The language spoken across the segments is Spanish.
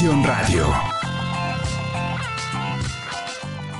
Radio.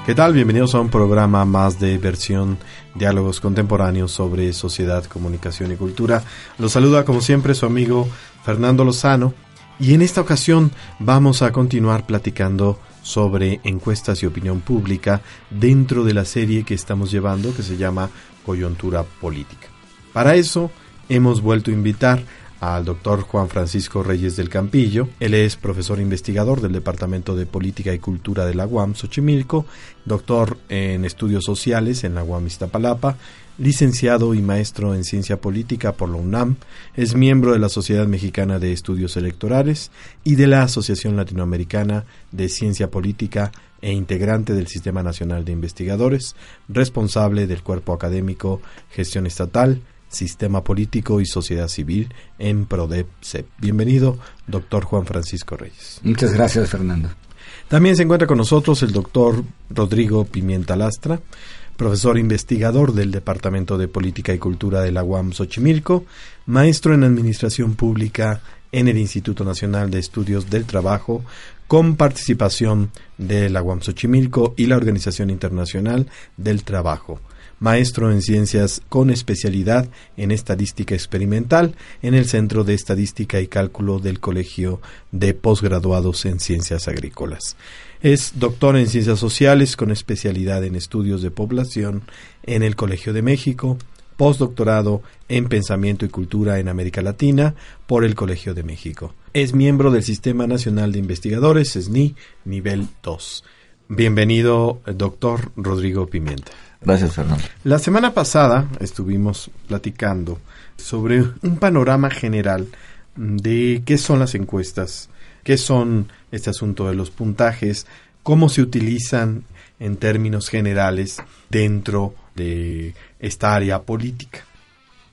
¿Qué tal? Bienvenidos a un programa más de versión diálogos contemporáneos sobre sociedad, comunicación y cultura. Los saluda como siempre su amigo Fernando Lozano y en esta ocasión vamos a continuar platicando sobre encuestas y opinión pública dentro de la serie que estamos llevando que se llama Coyuntura Política. Para eso hemos vuelto a invitar al doctor Juan Francisco Reyes del Campillo. Él es profesor investigador del Departamento de Política y Cultura de la UAM Xochimilco, doctor en estudios sociales en la UAM Iztapalapa, licenciado y maestro en ciencia política por la UNAM, es miembro de la Sociedad Mexicana de Estudios Electorales y de la Asociación Latinoamericana de Ciencia Política e integrante del Sistema Nacional de Investigadores, responsable del cuerpo académico Gestión Estatal, Sistema Político y Sociedad Civil en PRODEP-CEP. Bienvenido, doctor Juan Francisco Reyes. Muchas gracias, Fernando. También se encuentra con nosotros el doctor Rodrigo Pimienta Lastra, profesor investigador del Departamento de Política y Cultura de la UAM Xochimilco, maestro en Administración Pública en el Instituto Nacional de Estudios del Trabajo, con participación de la UAM Xochimilco y la Organización Internacional del Trabajo maestro en ciencias con especialidad en estadística experimental en el Centro de Estadística y Cálculo del Colegio de Posgraduados en Ciencias Agrícolas. Es doctor en ciencias sociales con especialidad en estudios de población en el Colegio de México, postdoctorado en pensamiento y cultura en América Latina por el Colegio de México. Es miembro del Sistema Nacional de Investigadores, SNI, nivel 2. Bienvenido, doctor Rodrigo Pimienta. Gracias, Fernando. La semana pasada estuvimos platicando sobre un panorama general de qué son las encuestas, qué son este asunto de los puntajes, cómo se utilizan en términos generales dentro de esta área política.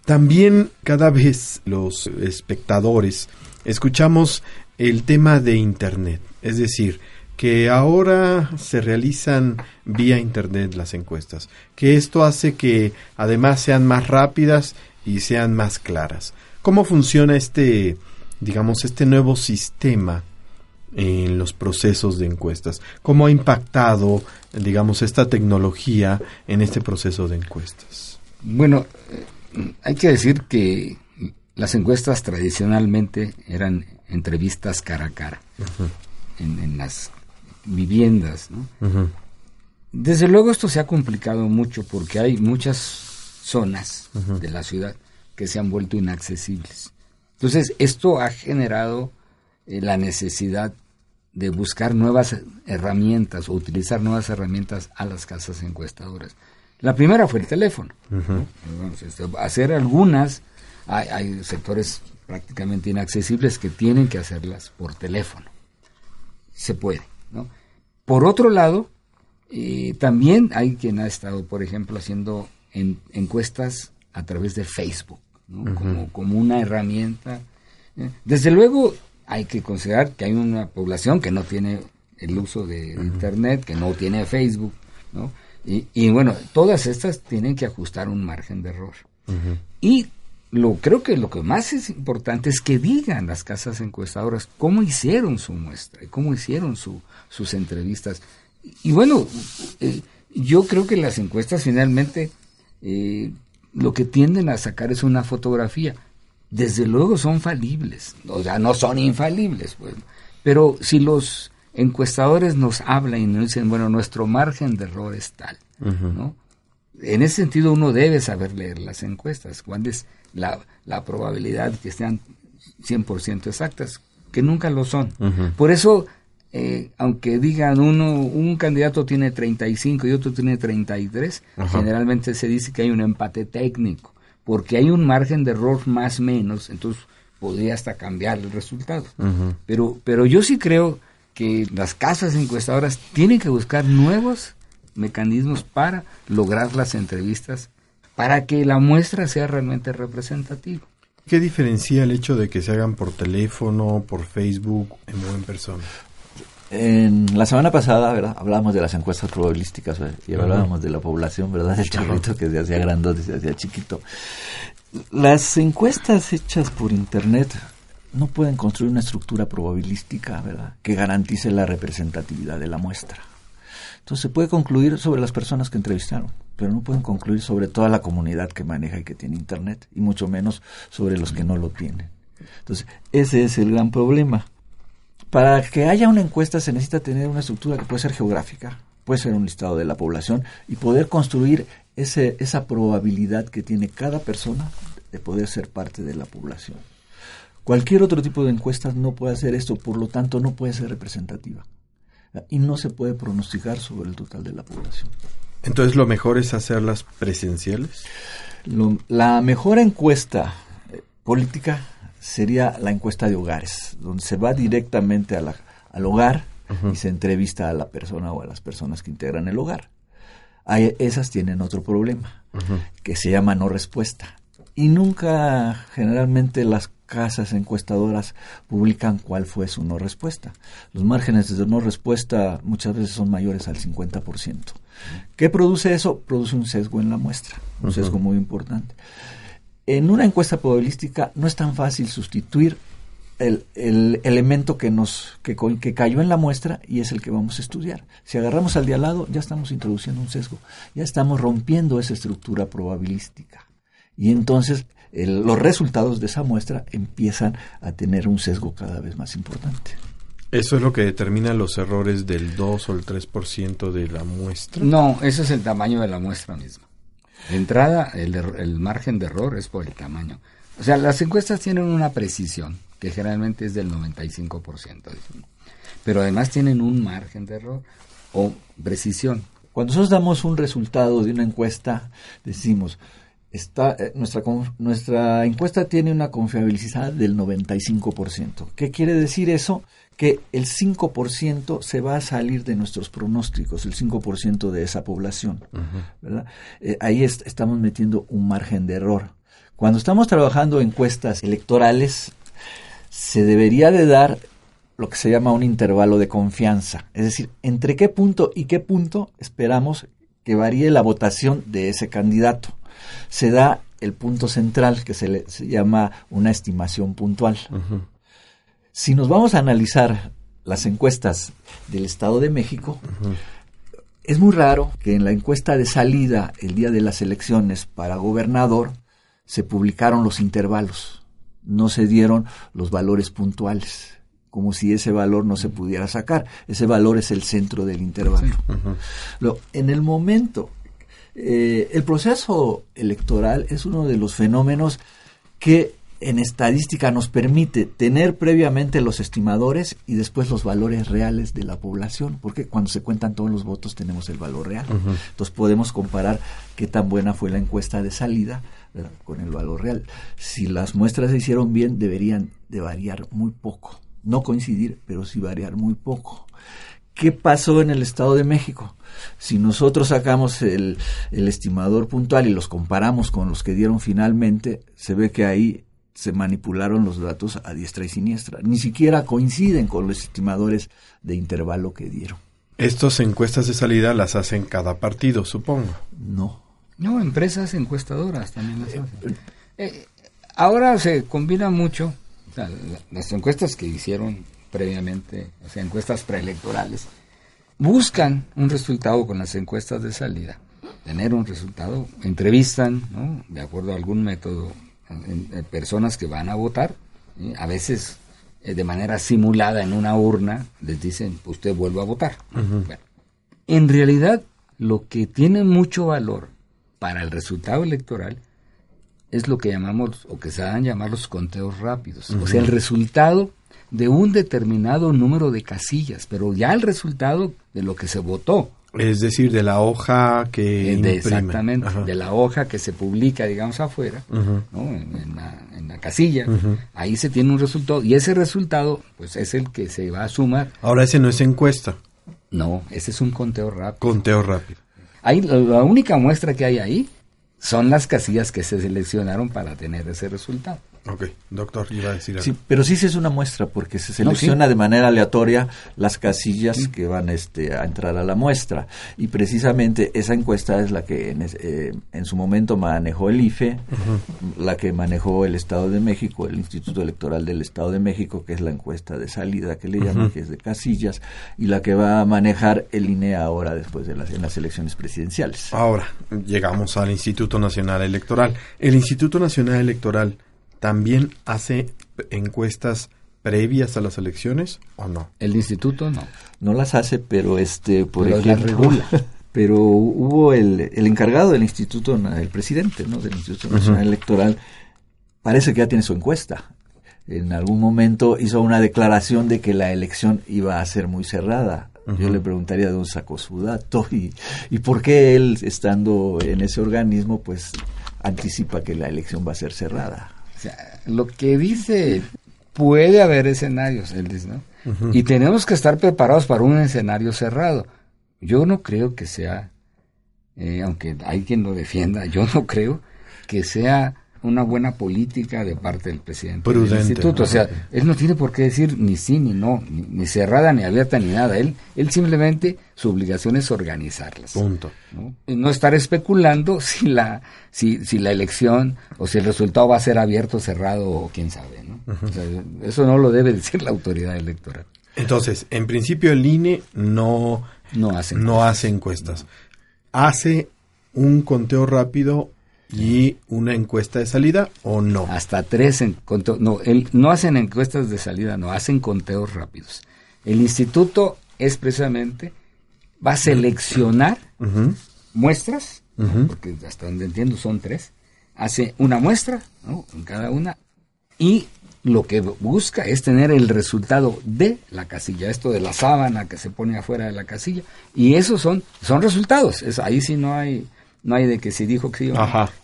También cada vez los espectadores escuchamos el tema de Internet, es decir, que ahora se realizan vía Internet las encuestas, que esto hace que además sean más rápidas y sean más claras. ¿Cómo funciona este, digamos, este nuevo sistema en los procesos de encuestas? ¿Cómo ha impactado, digamos, esta tecnología en este proceso de encuestas? Bueno, eh, hay que decir que las encuestas tradicionalmente eran entrevistas cara a cara. en, en, las viviendas. Desde luego esto se ha complicado mucho porque hay muchas zonas de la ciudad que se han vuelto inaccesibles. Entonces esto ha generado eh, la necesidad de buscar nuevas herramientas o utilizar nuevas herramientas a las casas encuestadoras. La primera fue el teléfono. Este, hacer algunas, hay, hay sectores prácticamente inaccesibles que tienen que hacerlas por teléfono. Se puede. Por otro lado, eh, también hay quien ha estado, por ejemplo, haciendo encuestas a través de Facebook, como, una herramienta. ¿eh? Desde luego, hay que considerar que hay una población que no tiene el uso de Internet, que no tiene Facebook, Y, y, bueno, todas estas tienen que ajustar un margen de error. Y lo creo que lo que más es importante es que digan las casas encuestadoras cómo hicieron su muestra, cómo hicieron su, sus entrevistas. Y bueno, eh, yo creo que las encuestas finalmente eh, lo que tienden a sacar es una fotografía. Desde luego son falibles, o sea, no son infalibles, pues. Pero si los encuestadores nos hablan y nos dicen, bueno, nuestro margen de error es tal, ¿no? En ese sentido uno debe saber leer las encuestas, cuál es la, la probabilidad que sean 100% exactas, que nunca lo son. Por eso eh, aunque digan uno, un candidato tiene 35 y otro tiene 33, generalmente se dice que hay un empate técnico, porque hay un margen de error más o menos, entonces podría hasta cambiar el resultado. pero, pero yo sí creo que las casas encuestadoras tienen que buscar nuevos mecanismos para lograr las entrevistas, para que la muestra sea realmente representativa. ¿Qué diferencia el hecho de que se hagan por teléfono, por Facebook en persona? En la semana pasada, ¿verdad? Hablábamos de las encuestas probabilísticas y hablábamos de la población, ¿verdad? Del charrito que se hacía grandote y se hacía chiquito. Las encuestas hechas por internet no pueden construir una estructura probabilística, ¿verdad?, que garantice la representatividad de la muestra. Entonces se puede concluir sobre las personas que entrevistaron, pero no pueden concluir sobre toda la comunidad que maneja y que tiene Internet, y mucho menos sobre los que no lo tienen. Entonces, ese es el gran problema. Para que haya una encuesta se necesita tener una estructura que puede ser geográfica, puede ser un listado de la población y poder construir ese, esa probabilidad que tiene cada persona de poder ser parte de la población. Cualquier otro tipo de encuestas no puede hacer esto, por lo tanto no puede ser representativa y no se puede pronosticar sobre el total de la población. Entonces, ¿lo mejor es hacerlas presenciales? la mejor encuesta eh, política sería la encuesta de hogares, donde se va directamente al hogar y se entrevista a la persona o a las personas que integran el hogar. esas tienen otro problema, que se llama no respuesta. Y nunca, generalmente, las casas encuestadoras publican cuál fue su no respuesta. Los márgenes de no respuesta muchas veces son mayores al 50%. ¿Qué produce eso? Produce un sesgo en la muestra, un sesgo muy importante. En una encuesta probabilística no es tan fácil sustituir el, elemento que nos que, que, cayó en la muestra y es el que vamos a estudiar. Si agarramos al de al lado, ya estamos introduciendo un sesgo, ya estamos rompiendo esa estructura probabilística. Y entonces los resultados de esa muestra empiezan a tener un sesgo cada vez más importante. ¿Eso es lo que determina los errores del 2 o el 3% de la muestra? No, eso es el tamaño de la muestra misma. De entrada, el, el margen de error es por el tamaño. O sea, las encuestas tienen una precisión, que generalmente es del 95%. Pero además tienen un margen de error o precisión. Cuando nosotros damos un resultado de una encuesta, decimos, está, eh, nuestra, nuestra encuesta tiene una confiabilidad del 95%. ¿Qué quiere decir eso? Que el 5% se va a salir de nuestros pronósticos, el 5% de esa población. Eh, ahí estamos metiendo un margen de error. Cuando estamos trabajando encuestas electorales, se debería de dar lo que se llama un intervalo de confianza. Es decir, entre qué punto y qué punto esperamos que varíe la votación de ese candidato se da el punto central que se, le, llama una estimación puntual. Si nos vamos a analizar las encuestas del Estado de México, es muy raro que en la encuesta de salida el día de las elecciones para gobernador se publicaron los intervalos, no se dieron los valores puntuales como si ese valor no se pudiera sacar. Ese valor es el centro del intervalo. en el momento eh, el proceso electoral es uno de los fenómenos que en estadística nos permite tener previamente los estimadores y después los valores reales de la población, porque cuando se cuentan todos los votos tenemos el valor real. Entonces podemos comparar qué tan buena fue la encuesta de salida con el valor real. Si las muestras se hicieron bien, deberían de variar muy poco. No coincidir, pero sí variar muy poco. ¿Qué pasó en el Estado de México? Si nosotros sacamos el, estimador puntual y los comparamos con los que dieron finalmente, se ve que ahí se manipularon los datos a diestra y siniestra. Ni siquiera coinciden con los estimadores de intervalo que dieron. Estas encuestas de salida las hacen cada partido, supongo. No. No, empresas encuestadoras también las hacen. Eh, ahora se combina mucho las encuestas que hicieron previamente, o sea, encuestas preelectorales, buscan un resultado con las encuestas de salida, tener un resultado, entrevistan, ¿no? de acuerdo a algún método, en, personas que van a votar, a veces eh, de manera simulada en una urna, les dicen, usted vuelve a votar. en realidad, lo que tiene mucho valor para el resultado electoral es lo que llamamos, o que se dan llamar los conteos rápidos. O sea, el resultado de un determinado número de casillas, pero ya el resultado de lo que se votó. Es decir, de la hoja que eh, de, Exactamente, de la hoja que se publica, digamos, afuera, en, la, casilla. Ahí se tiene un resultado y ese resultado, pues, es el que se va a sumar. Ahora ese no es encuesta. No, ese es un conteo rápido. Conteo rápido. Ahí, la única muestra que hay ahí son las casillas que se seleccionaron para tener ese resultado. Ok, doctor, iba a decir algo. Sí, pero sí se es una muestra porque se selecciona de manera aleatoria las casillas que van este, a entrar a la muestra. Y precisamente esa encuesta es la que en, eh, en su momento manejó el IFE, la que manejó el Estado de México, el Instituto Electoral del Estado de México, que es la encuesta de salida que le llaman, que es de casillas, y la que va a manejar el INE ahora después de las, en las elecciones presidenciales. Ahora, llegamos al Instituto Nacional Electoral. El Instituto Nacional Electoral también hace encuestas previas a las elecciones o no? El instituto no. No las hace, pero este por ejemplo, pero hubo el, el, encargado del instituto, el presidente, ¿no? del Instituto Nacional Electoral, parece que ya tiene su encuesta. En algún momento hizo una declaración de que la elección iba a ser muy cerrada. Yo le preguntaría de dónde sacó su dato y, y por qué él, estando en ese organismo, pues anticipa que la elección va a ser cerrada lo que dice, puede haber escenarios, él dice, ¿no? Y tenemos que estar preparados para un escenario cerrado. Yo no creo que sea, eh, aunque hay quien lo defienda, yo no creo que sea una buena política de parte del presidente del instituto. O sea, él no tiene por qué decir ni sí ni no, ni, cerrada ni abierta ni nada. Él, él simplemente su obligación es organizarlas. Punto. ¿no? no estar especulando si la, si, si la elección o si el resultado va a ser abierto, cerrado o quién sabe. ¿no? eso no lo debe decir la autoridad electoral. Entonces, en principio el INE no, no hace no hace encuestas. Hace un conteo rápido y una encuesta de salida o no? Hasta tres en no, no hacen encuestas de salida, no, hacen conteos rápidos. El instituto es precisamente, va a seleccionar muestras, porque hasta donde entiendo son tres, hace una muestra en cada una y lo que busca es tener el resultado de la casilla, esto de la sábana que se pone afuera de la casilla, y esos son, son resultados, es, ahí sí no hay no hay de que se dijo que sí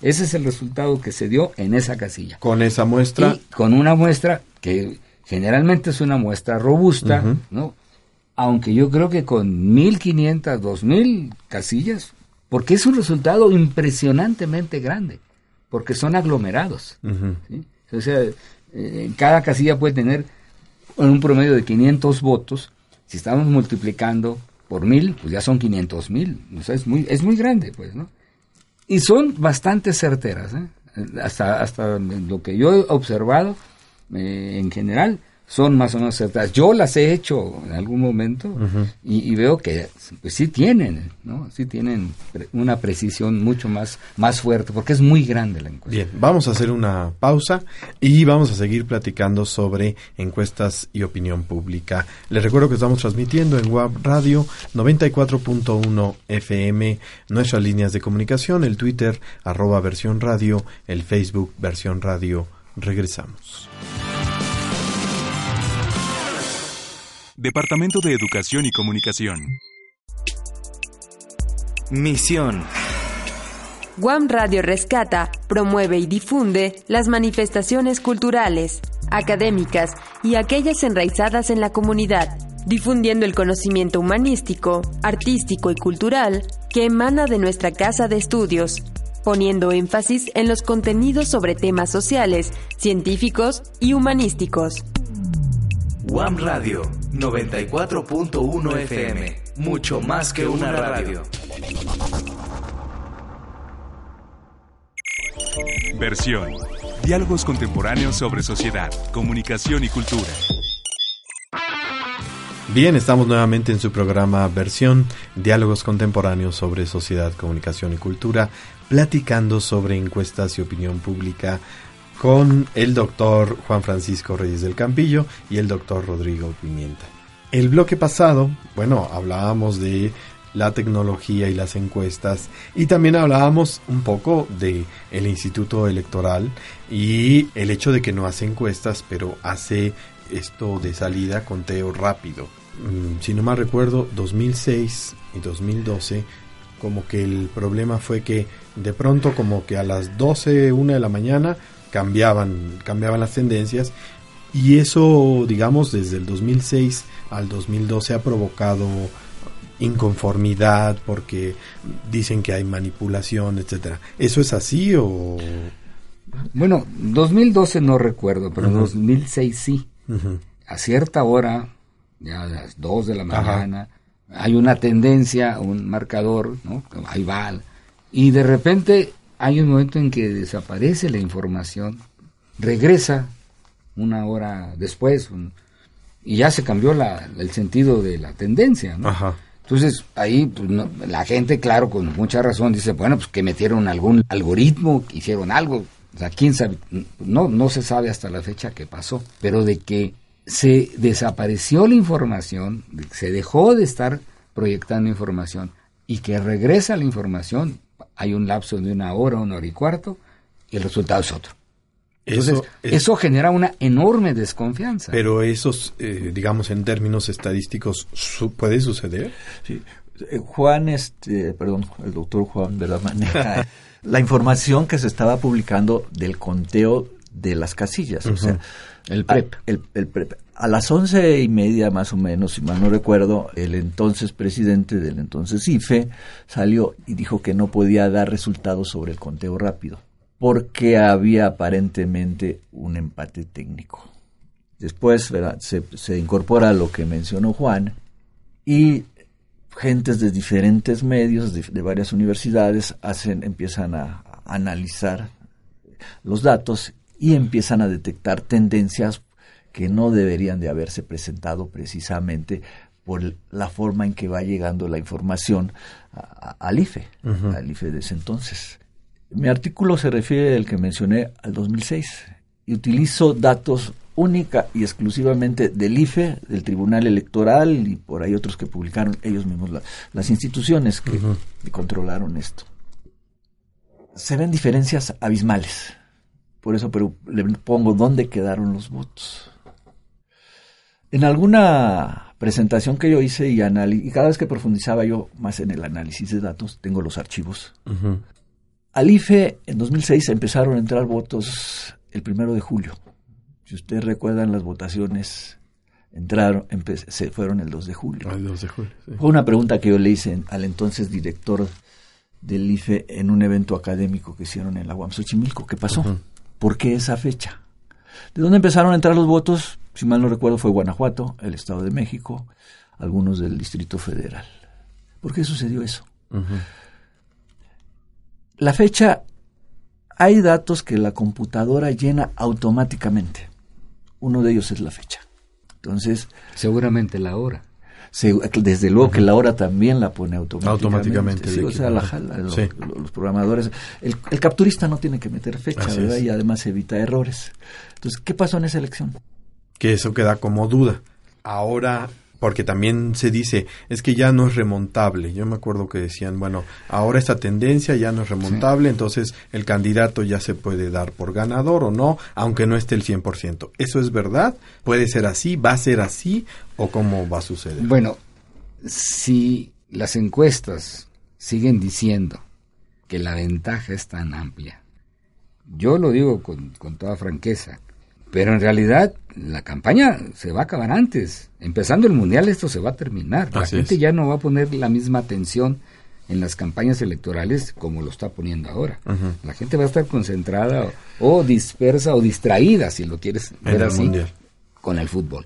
Ese es el resultado que se dio en esa casilla. Con esa muestra. con una muestra que generalmente es una muestra robusta, ¿no? Aunque yo creo que con 1500, 2000 casillas, porque es un resultado impresionantemente grande, porque son aglomerados. O sea, eh, cada casilla puede tener un promedio de 500 votos. Si estamos multiplicando por mil, pues ya son 500 mil. O sea, es muy, es muy grande, pues, ¿no? Y son bastante certeras, ¿eh? hasta, hasta lo que yo he observado eh, en general, son más o menos certeras. Yo las he hecho en algún momento y, veo que pues sí tienen, ¿no? Sí tienen una precisión mucho más, más fuerte porque es muy grande la encuesta. Bien, vamos a hacer una pausa y vamos a seguir platicando sobre encuestas y opinión pública. Les recuerdo que estamos transmitiendo en Web Radio 94.1 FM, nuestras líneas de comunicación, el Twitter arroba versión radio, el Facebook versión radio. Regresamos. Departamento de Educación y Comunicación. Misión. Guam Radio rescata, promueve y difunde las manifestaciones culturales, académicas y aquellas enraizadas en la comunidad, difundiendo el conocimiento humanístico, artístico y cultural que emana de nuestra casa de estudios, poniendo énfasis en los contenidos sobre temas sociales, científicos y humanísticos. Guam Radio 94.1 FM. Mucho más que una radio. Versión. Diálogos contemporáneos sobre sociedad, comunicación y cultura. Bien, estamos nuevamente en su programa Versión, Diálogos contemporáneos sobre sociedad, comunicación y cultura, platicando sobre encuestas y opinión pública con el doctor Juan Francisco Reyes del Campillo y el doctor Rodrigo Pimienta. El bloque pasado, bueno, hablábamos de la tecnología y las encuestas y también hablábamos un poco de el Instituto Electoral y el hecho de que no hace encuestas, pero hace esto de salida conteo rápido. Mm, si no mal recuerdo, 2006 y 2012 como que el problema fue que de pronto como que a las 12, una de la mañana cambiaban, cambiaban las tendencias y eso, digamos, desde el 2006 al 2012 ha provocado inconformidad porque dicen que hay manipulación, etcétera. ¿Eso es así o Bueno, 2012 no recuerdo, pero 2006 sí. A cierta hora, ya a las 2 de la mañana, hay una tendencia, un marcador, ¿no? Ahí va. Y de repente hay un momento en que desaparece la información, regresa una hora después, y ya se cambió la, el sentido de la tendencia, ¿no? Entonces, ahí pues, la gente, claro, con mucha razón, dice, bueno, pues que metieron algún algoritmo, hicieron algo. O sea, quién sabe, no, no se sabe hasta la fecha qué pasó, pero de que se desapareció la información, se dejó de estar proyectando información y que regresa la información, hay un lapso de una hora, una hora y cuarto, y el resultado es otro. Entonces, eso, genera una enorme desconfianza. Pero esos, eh, digamos, en términos estadísticos, ¿puede suceder? Sí. Eh, Juan, este, perdón, el doctor Juan de la manera, la información que se estaba publicando del conteo de las casillas, o sea, el PREP. el, el PREP. A las once y media más o menos, si mal no recuerdo, el entonces presidente del entonces IFE salió y dijo que no podía dar resultados sobre el conteo rápido porque había aparentemente un empate técnico. Después Se, incorpora lo que mencionó Juan y gentes de diferentes medios, de, varias universidades, hacen, empiezan a, analizar los datos y empiezan a detectar tendencias que no deberían de haberse presentado precisamente por la forma en que va llegando la información al IFE, al IFE de ese entonces. Mi artículo se refiere al que mencioné al 2006 y utilizo datos única y exclusivamente del IFE, del Tribunal Electoral y por ahí otros que publicaron ellos mismos, las instituciones que, controlaron esto. Se ven diferencias abismales. Por eso pero le pongo dónde quedaron los votos. En alguna presentación que yo hice y, y cada vez que profundizaba yo más en el análisis de datos, tengo los archivos. Al IFE en 2006 empezaron a entrar votos el primero de julio. Si ustedes recuerdan las votaciones, entraron, se fueron el 2 de julio. Ah, el 2 de julio Fue una pregunta que yo le hice al entonces director del IFE en un evento académico que hicieron en la UAM Xochimilco. ¿Qué pasó? ¿Por qué esa fecha? ¿De dónde empezaron a entrar los votos? Si mal no recuerdo, fue Guanajuato, el Estado de México, algunos del Distrito Federal. ¿Por qué sucedió eso? La fecha, hay datos que la computadora llena automáticamente. Uno de ellos es la fecha. Entonces. Seguramente la hora. Desde luego que la hora también la pone automáticamente. Automáticamente. Sí, o sea, la jala, los, programadores. El, capturista no tiene que meter fecha, ¿verdad? Y además evita errores. Entonces, ¿qué pasó en esa elección? Que eso queda como duda. Ahora porque también se dice, es que ya no es remontable. Yo me acuerdo que decían, bueno, ahora esta tendencia ya no es remontable, entonces el candidato ya se puede dar por ganador o no, aunque no esté el 100%. ¿Eso es verdad? ¿Puede ser así? ¿Va a ser así? ¿O cómo va a suceder? Bueno, si las encuestas siguen diciendo que la ventaja es tan amplia, yo lo digo con, con toda franqueza, pero en realidad la campaña se va a acabar antes. Empezando el mundial esto se va a terminar. La gente ya no va a poner la misma atención en las campañas electorales como lo está poniendo ahora. La gente va a estar concentrada o, dispersa o distraída, si lo quieres ver así, con el fútbol.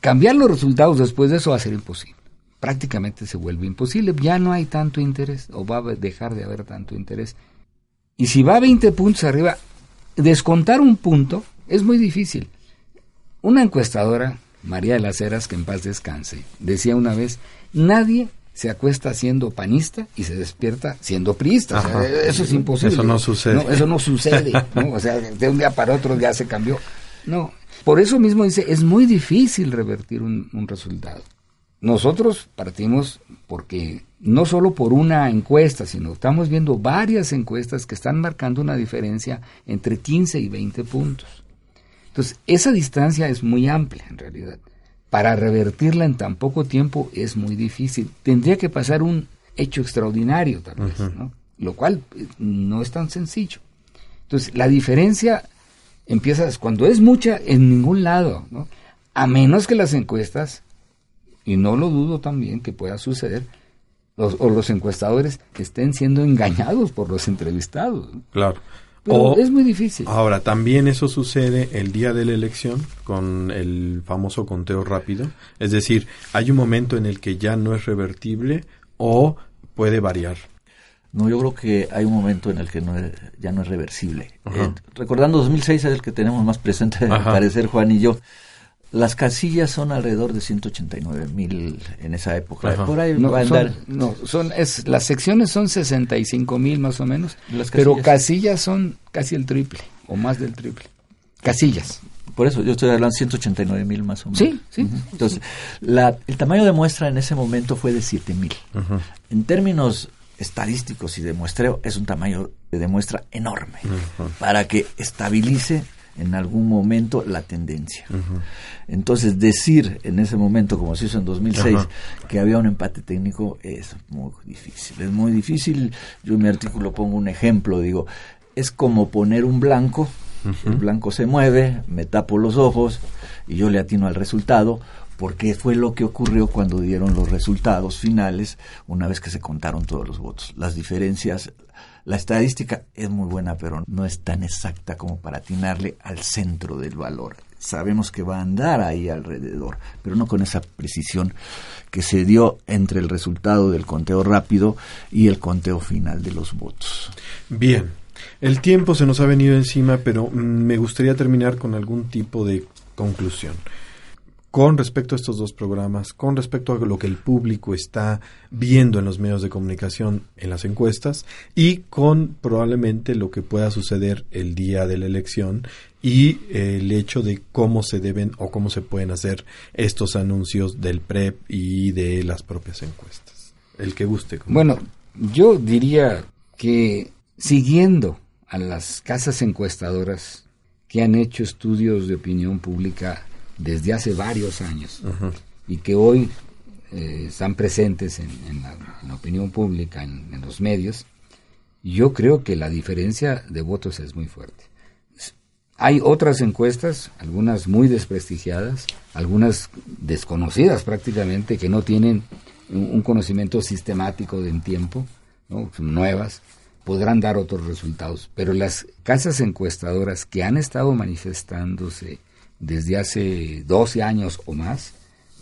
Cambiar los resultados después de eso va a ser imposible. Prácticamente se vuelve imposible. Ya no hay tanto interés o va a dejar de haber tanto interés. Y si va a 20 puntos arriba, descontar un punto es muy difícil. Una encuestadora, María de las Heras, que en paz descanse, decía una vez, nadie se acuesta siendo panista y se despierta siendo priista. eso es imposible. Eso no sucede. eso no sucede. O sea, de un día para otro ya se cambió. No. Por eso mismo dice, es muy difícil revertir un, un resultado. Nosotros partimos porque no solo por una encuesta, sino estamos viendo varias encuestas que están marcando una diferencia entre 15 y 20 puntos. Entonces, esa distancia es muy amplia en realidad. Para revertirla en tan poco tiempo es muy difícil. Tendría que pasar un hecho extraordinario tal vez, ¿no? Lo cual eh, no es tan sencillo. Entonces, la diferencia empieza cuando es mucha en ningún lado, ¿no? A menos que las encuestas, y no lo dudo también que pueda suceder, los, o los encuestadores estén siendo engañados por los entrevistados. Claro. Pero es muy difícil. Ahora, también eso sucede el día de la elección con el famoso conteo rápido. Es decir, hay un momento en el que ya no es revertible o puede variar. No, yo creo que hay un momento en el que no ya no es reversible. Eh, recordando 2006 es el que tenemos más presente, al parecer, Juan y yo. Las casillas son alrededor de 189 mil en esa época. Por ahí no, son, no, son es, las secciones son 65 mil más o menos, pero casillas son casi el triple o más del triple. Casillas. Por eso yo estoy hablando de 189 mil más o menos. Sí, sí. Entonces, La, el tamaño de muestra en ese momento fue de 7 mil. En términos estadísticos y de muestreo, es un tamaño de muestra enorme para que estabilice en algún momento la tendencia. Entonces, decir en ese momento, como se hizo en 2006, que había un empate técnico es muy difícil. Es muy difícil. Yo en mi artículo pongo un ejemplo, digo, es como poner un blanco, el blanco se mueve, me tapo los ojos y yo le atino al resultado, porque fue lo que ocurrió cuando dieron los resultados finales una vez que se contaron todos los votos. Las diferencias la estadística es muy buena, pero no es tan exacta como para atinarle al centro del valor. Sabemos que va a andar ahí alrededor, pero no con esa precisión que se dio entre el resultado del conteo rápido y el conteo final de los votos. Bien, el tiempo se nos ha venido encima, pero mm, me gustaría terminar con algún tipo de conclusión con respecto a estos dos programas, con respecto a lo que el público está viendo en los medios de comunicación en las encuestas y con probablemente lo que pueda suceder el día de la elección y eh, el hecho de cómo se deben o cómo se pueden hacer estos anuncios del PREP y de las propias encuestas. El que guste. Bueno, yo diría que siguiendo a las casas encuestadoras que han hecho estudios de opinión pública desde hace varios años y que hoy eh, están presentes en, la, opinión pública, en, los medios, yo creo que la diferencia de votos es muy fuerte. Hay otras encuestas, algunas muy desprestigiadas, algunas desconocidas prácticamente, que no tienen un, conocimiento sistemático de en tiempo, ¿no? nuevas, podrán dar otros resultados. Pero las casas encuestadoras que han estado manifestándose desde hace 12 años o más,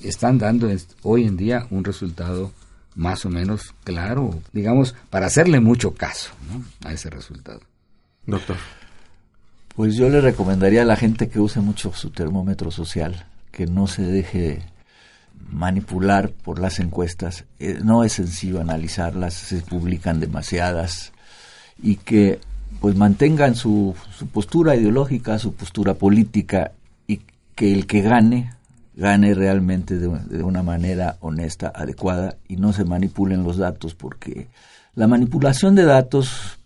están dando hoy en día un resultado más o menos claro, digamos, para hacerle mucho caso a ese resultado. Doctor. Pues yo le recomendaría a la gente que use mucho su termómetro social, que no se deje manipular por las encuestas. Eh, no es sencillo analizarlas, se publican demasiadas y que pues mantengan su, su postura ideológica, su postura política que el que gane gane realmente de, una manera honesta, adecuada y no se manipulen los datos porque la manipulación de datos,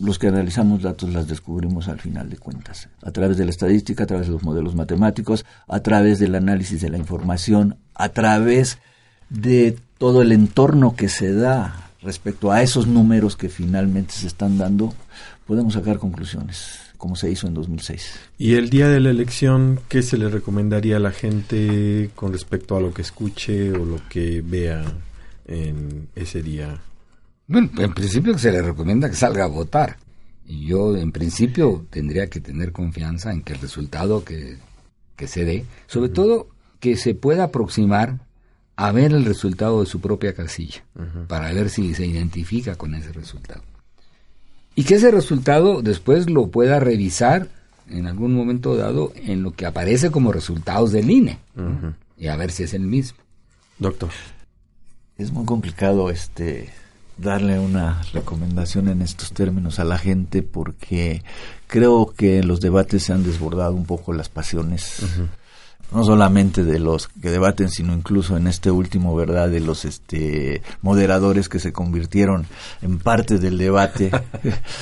los que analizamos datos las descubrimos al final de cuentas, a través de la estadística, a través de los modelos matemáticos, a través del análisis de la información, a través de todo el entorno que se da respecto a esos números que finalmente se están dando, podemos sacar conclusiones como se hizo en 2006. ¿Y el día de la elección qué se le recomendaría a la gente con respecto a lo que escuche o lo que vea en ese día? Bueno, en principio se le recomienda que salga a votar. Y yo, en principio, tendría que tener confianza en que el resultado que, se dé, sobre todo que se pueda aproximar a ver el resultado de su propia casilla, para ver si se identifica con ese resultado y que ese resultado después lo pueda revisar en algún momento dado en lo que aparece como resultados del INE y a ver si es el mismo. Doctor. Es muy complicado este darle una recomendación en estos términos a la gente porque creo que en los debates se han desbordado un poco las pasiones no solamente de los que debaten, sino incluso en este último, ¿verdad?, de los este moderadores que se convirtieron en parte del debate.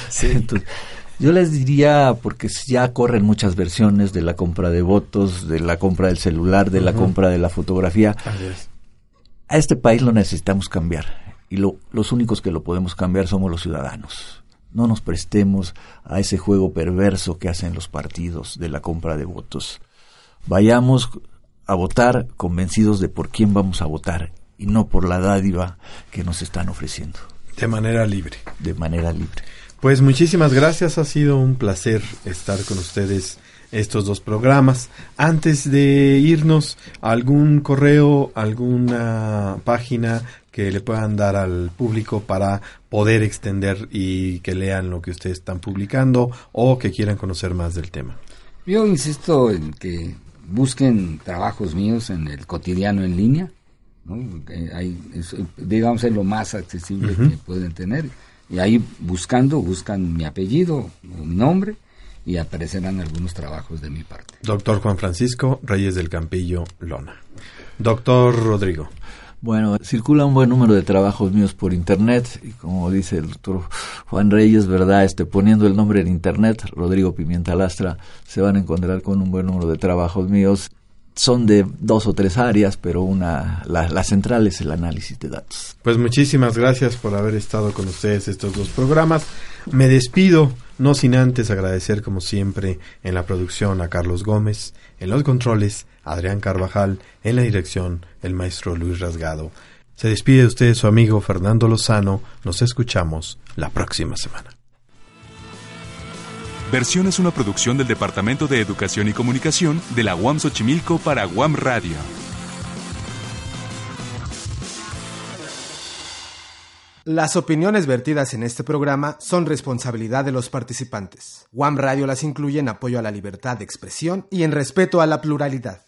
yo les diría, porque ya corren muchas versiones de la compra de votos, de la compra del celular, de la compra de la fotografía. A este país lo necesitamos cambiar. Y lo, los únicos que lo podemos cambiar somos los ciudadanos. No nos prestemos a ese juego perverso que hacen los partidos de la compra de votos vayamos a votar convencidos de por quién vamos a votar y no por la dádiva que nos están ofreciendo. De manera libre. De manera libre. Pues muchísimas gracias, ha sido un placer estar con ustedes estos dos programas. Antes de irnos, algún correo, alguna página que le puedan dar al público para poder extender y que lean lo que ustedes están publicando o que quieran conocer más del tema. Yo insisto en que busquen trabajos míos en el cotidiano en línea, digamos es lo más accesible que pueden tener y ahí buscando buscan mi apellido o mi nombre y aparecerán algunos trabajos de mi parte. Doctor Juan Francisco Reyes del Campillo Lona. Doctor Rodrigo. Bueno, circula un buen número de trabajos míos por internet y como dice el doctor Juan Reyes, ¿verdad? Este, poniendo el nombre en internet, Rodrigo Pimienta Lastra, se van a encontrar con un buen número de trabajos míos. Son de dos o tres áreas, pero una la, la central es el análisis de datos. Pues muchísimas gracias por haber estado con ustedes estos dos programas. Me despido, no sin antes agradecer como siempre en la producción a Carlos Gómez, en los controles Adrián Carvajal, en la dirección el maestro Luis Rasgado. Se despide de usted su amigo Fernando Lozano, nos escuchamos la próxima semana. Versión es una producción del Departamento de Educación y Comunicación de la UAM Xochimilco para UAM Radio. Las opiniones vertidas en este programa son responsabilidad de los participantes. UAM Radio las incluye en apoyo a la libertad de expresión y en respeto a la pluralidad.